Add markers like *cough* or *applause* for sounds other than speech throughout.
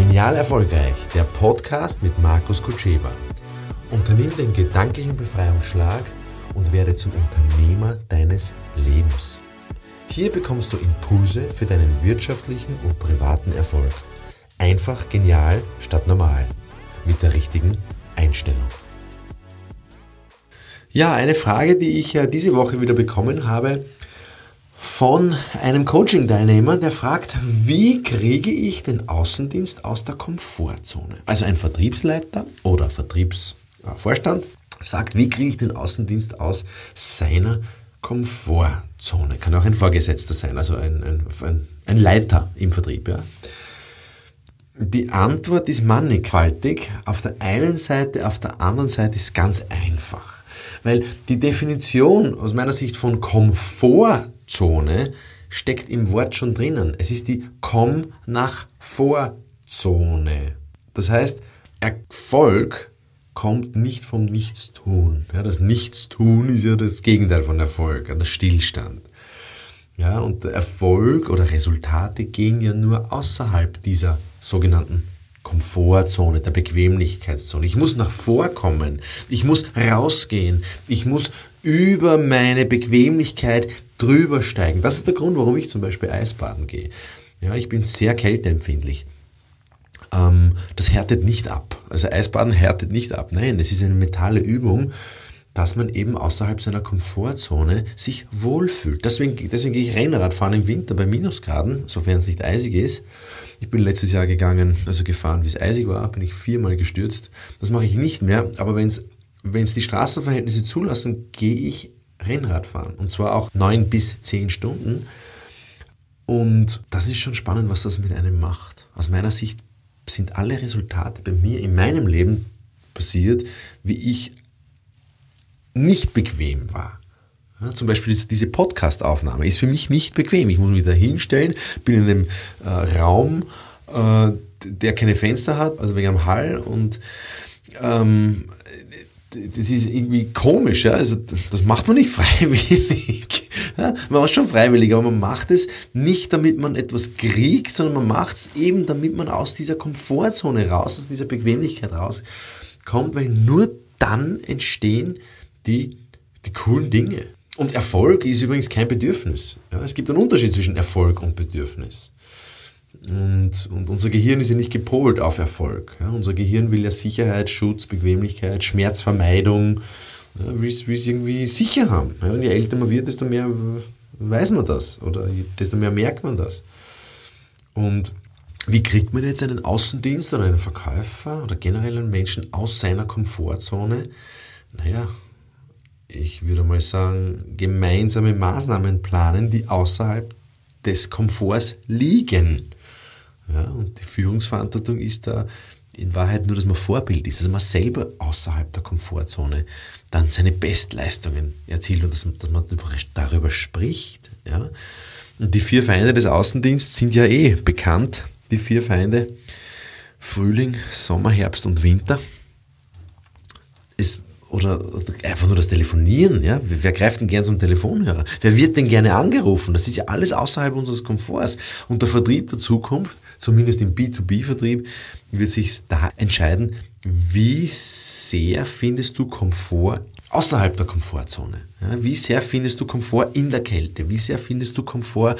Genial Erfolgreich, der Podcast mit Markus Kutscheba. Unternimm den gedanklichen Befreiungsschlag und werde zum Unternehmer deines Lebens. Hier bekommst du Impulse für deinen wirtschaftlichen und privaten Erfolg. Einfach genial statt normal. Mit der richtigen Einstellung. Ja, eine Frage, die ich diese Woche wieder bekommen habe, von einem Coaching-Teilnehmer, der fragt, wie kriege ich den Außendienst aus der Komfortzone? Also ein Vertriebsleiter oder Vertriebsvorstand sagt, wie kriege ich den Außendienst aus seiner Komfortzone? Kann auch ein Vorgesetzter sein, also ein, ein, ein Leiter im Vertrieb. Ja. Die Antwort ist mannigfaltig. Auf der einen Seite, auf der anderen Seite ist ganz einfach. Weil die Definition aus meiner Sicht von Komfort Zone steckt im Wort schon drinnen. Es ist die Komm nach Vorzone. Das heißt, Erfolg kommt nicht vom Nichtstun. Ja, das Nichtstun ist ja das Gegenteil von Erfolg, der Stillstand. Ja, und Erfolg oder Resultate gehen ja nur außerhalb dieser sogenannten Komfortzone, der Bequemlichkeitszone. Ich muss nach vorkommen. Ich muss rausgehen. Ich muss über meine Bequemlichkeit drüber steigen. Das ist der Grund, warum ich zum Beispiel Eisbaden gehe. Ja, ich bin sehr kälteempfindlich. Ähm, das härtet nicht ab. Also Eisbaden härtet nicht ab. Nein, es ist eine mentale Übung, dass man eben außerhalb seiner Komfortzone sich wohlfühlt. Deswegen, deswegen gehe ich Rennradfahren im Winter bei Minusgraden, sofern es nicht eisig ist. Ich bin letztes Jahr gegangen, also gefahren, wie es eisig war, bin ich viermal gestürzt. Das mache ich nicht mehr, aber wenn es die Straßenverhältnisse zulassen, gehe ich Rennrad fahren. Und zwar auch neun bis zehn Stunden. Und das ist schon spannend, was das mit einem macht. Aus meiner Sicht sind alle Resultate bei mir in meinem Leben passiert, wie ich nicht bequem war. Ja, zum Beispiel diese Podcast-Aufnahme ist für mich nicht bequem. Ich muss mich da hinstellen, bin in einem äh, Raum, äh, der keine Fenster hat, also wegen am Hall und ähm, das ist irgendwie komisch, ja? also das macht man nicht *laughs* freiwillig. Ja? Man macht schon freiwillig, aber man macht es nicht, damit man etwas kriegt, sondern man macht es eben, damit man aus dieser Komfortzone raus, aus dieser Bequemlichkeit rauskommt, weil nur dann entstehen die, die coolen Dinge. Und Erfolg ist übrigens kein Bedürfnis. Ja? Es gibt einen Unterschied zwischen Erfolg und Bedürfnis. Und, und unser Gehirn ist ja nicht gepolt auf Erfolg. Ja? Unser Gehirn will ja Sicherheit, Schutz, Bequemlichkeit, Schmerzvermeidung, ja, will es irgendwie sicher haben. Ja? Und je älter man wird, desto mehr weiß man das oder desto mehr merkt man das. Und wie kriegt man jetzt einen Außendienst oder einen Verkäufer oder generell einen Menschen aus seiner Komfortzone? Naja, ich würde mal sagen, gemeinsame Maßnahmen planen, die außerhalb des Komforts liegen. Ja, und die Führungsverantwortung ist da in Wahrheit nur, dass man Vorbild ist, dass man selber außerhalb der Komfortzone dann seine Bestleistungen erzielt und dass man, dass man darüber spricht. Ja. Und die vier Feinde des Außendienstes sind ja eh bekannt, die vier Feinde Frühling, Sommer, Herbst und Winter. Es oder, einfach nur das Telefonieren, ja. Wer greift denn gern zum Telefonhörer? Wer wird denn gerne angerufen? Das ist ja alles außerhalb unseres Komforts. Und der Vertrieb der Zukunft, zumindest im B2B-Vertrieb, wird sich da entscheiden, wie sehr findest du Komfort außerhalb der Komfortzone? Ja, wie sehr findest du Komfort in der Kälte? Wie sehr findest du Komfort,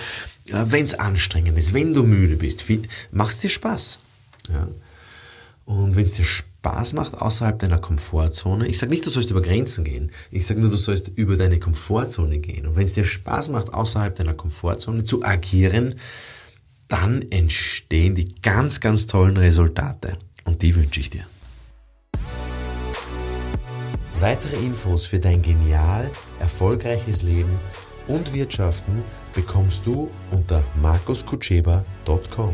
wenn es anstrengend ist, wenn du müde bist? Macht es dir Spaß? Ja. Und wenn es dir Spaß macht außerhalb deiner Komfortzone, ich sage nicht, du sollst über Grenzen gehen, ich sage nur, du sollst über deine Komfortzone gehen. Und wenn es dir Spaß macht, außerhalb deiner Komfortzone zu agieren, dann entstehen die ganz, ganz tollen Resultate. Und die wünsche ich dir. Weitere Infos für dein genial erfolgreiches Leben und Wirtschaften bekommst du unter markuskutscheba.com.